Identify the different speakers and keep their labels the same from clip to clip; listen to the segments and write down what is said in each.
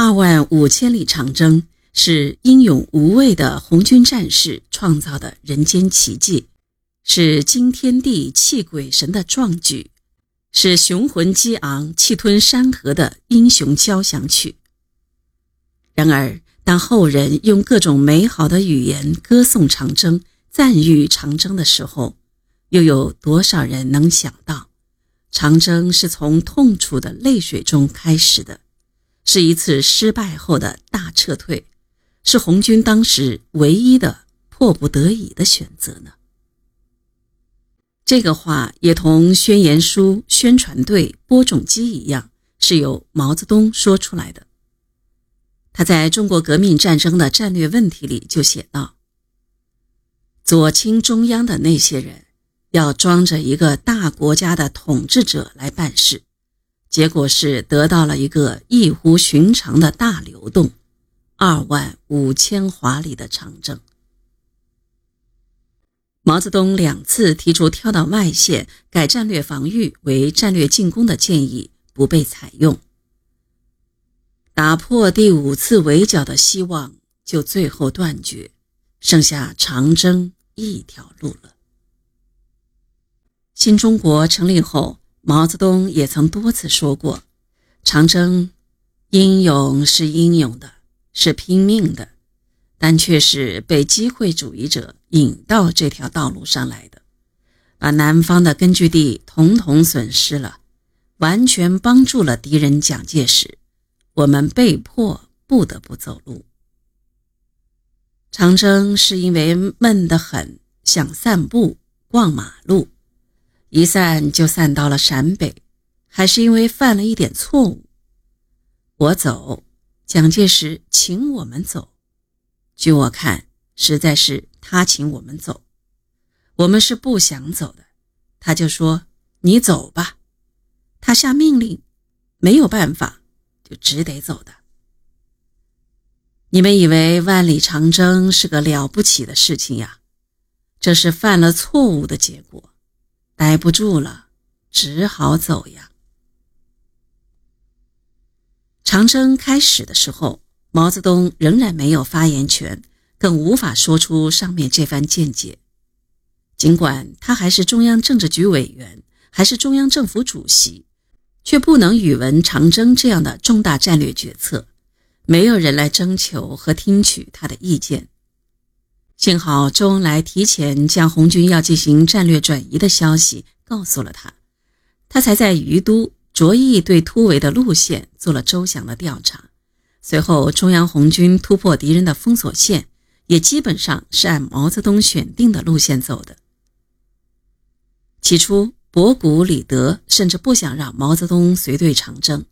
Speaker 1: 二万五千里长征是英勇无畏的红军战士创造的人间奇迹，是惊天地泣鬼神的壮举，是雄浑激昂、气吞山河的英雄交响曲。然而，当后人用各种美好的语言歌颂长征、赞誉长征的时候，又有多少人能想到，长征是从痛楚的泪水中开始的？是一次失败后的大撤退，是红军当时唯一的迫不得已的选择呢。这个话也同宣言书、宣传队、播种机一样，是由毛泽东说出来的。他在中国革命战争的战略问题里就写道：“左倾中央的那些人，要装着一个大国家的统治者来办事。”结果是得到了一个异乎寻常的大流动，二万五千华里的长征。毛泽东两次提出跳到外线改战略防御为战略进攻的建议，不被采用。打破第五次围剿的希望就最后断绝，剩下长征一条路了。新中国成立后。毛泽东也曾多次说过：“长征，英勇是英勇的，是拼命的，但却是被机会主义者引到这条道路上来的，把南方的根据地统统损失了，完全帮助了敌人蒋介石，我们被迫不得不走路。长征是因为闷得很，想散步、逛马路。”一散就散到了陕北，还是因为犯了一点错误。我走，蒋介石请我们走。据我看，实在是他请我们走，我们是不想走的。他就说：“你走吧。”他下命令，没有办法，就只得走的。你们以为万里长征是个了不起的事情呀？这是犯了错误的结果。待不住了，只好走呀。长征开始的时候，毛泽东仍然没有发言权，更无法说出上面这番见解。尽管他还是中央政治局委员，还是中央政府主席，却不能语闻长征这样的重大战略决策，没有人来征求和听取他的意见。幸好周恩来提前将红军要进行战略转移的消息告诉了他，他才在于都着意对突围的路线做了周详的调查。随后，中央红军突破敌人的封锁线，也基本上是按毛泽东选定的路线走的。起初，博古、李德甚至不想让毛泽东随队长征，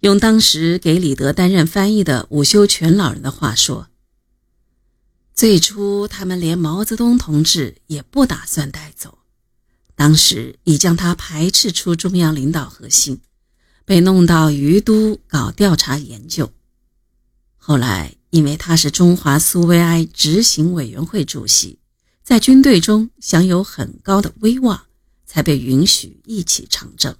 Speaker 1: 用当时给李德担任翻译的伍修权老人的话说。最初，他们连毛泽东同志也不打算带走，当时已将他排斥出中央领导核心，被弄到于都搞调查研究。后来，因为他是中华苏维埃执行委员会主席，在军队中享有很高的威望，才被允许一起长征。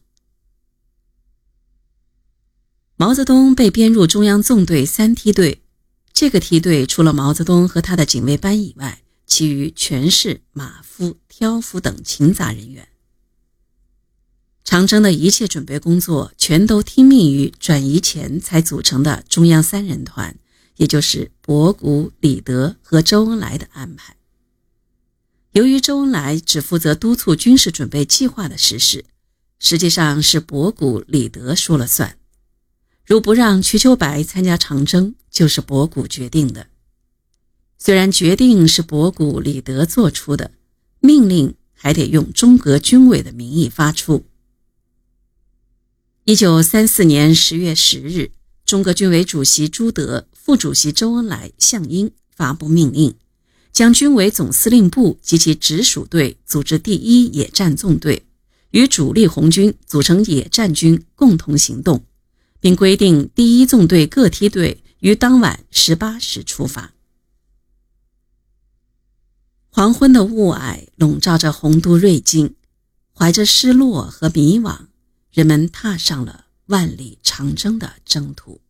Speaker 1: 毛泽东被编入中央纵队三梯队。这个梯队除了毛泽东和他的警卫班以外，其余全是马夫、挑夫等勤杂人员。长征的一切准备工作全都听命于转移前才组成的中央三人团，也就是博古、李德和周恩来的安排。由于周恩来只负责督促军事准备计划的实施，实际上是博古、李德说了算。如不让瞿秋白参加长征，就是博古决定的。虽然决定是博古、李德做出的，命令还得用中革军委的名义发出。一九三四年十月十日，中革军委主席朱德、副主席周恩来、项英发布命令，将军委总司令部及其直属队组织第一野战纵队，与主力红军组成野战军，共同行动。并规定，第一纵队各梯队于当晚十八时出发。黄昏的雾霭笼罩着洪都瑞金，怀着失落和迷惘，人们踏上了万里长征的征途。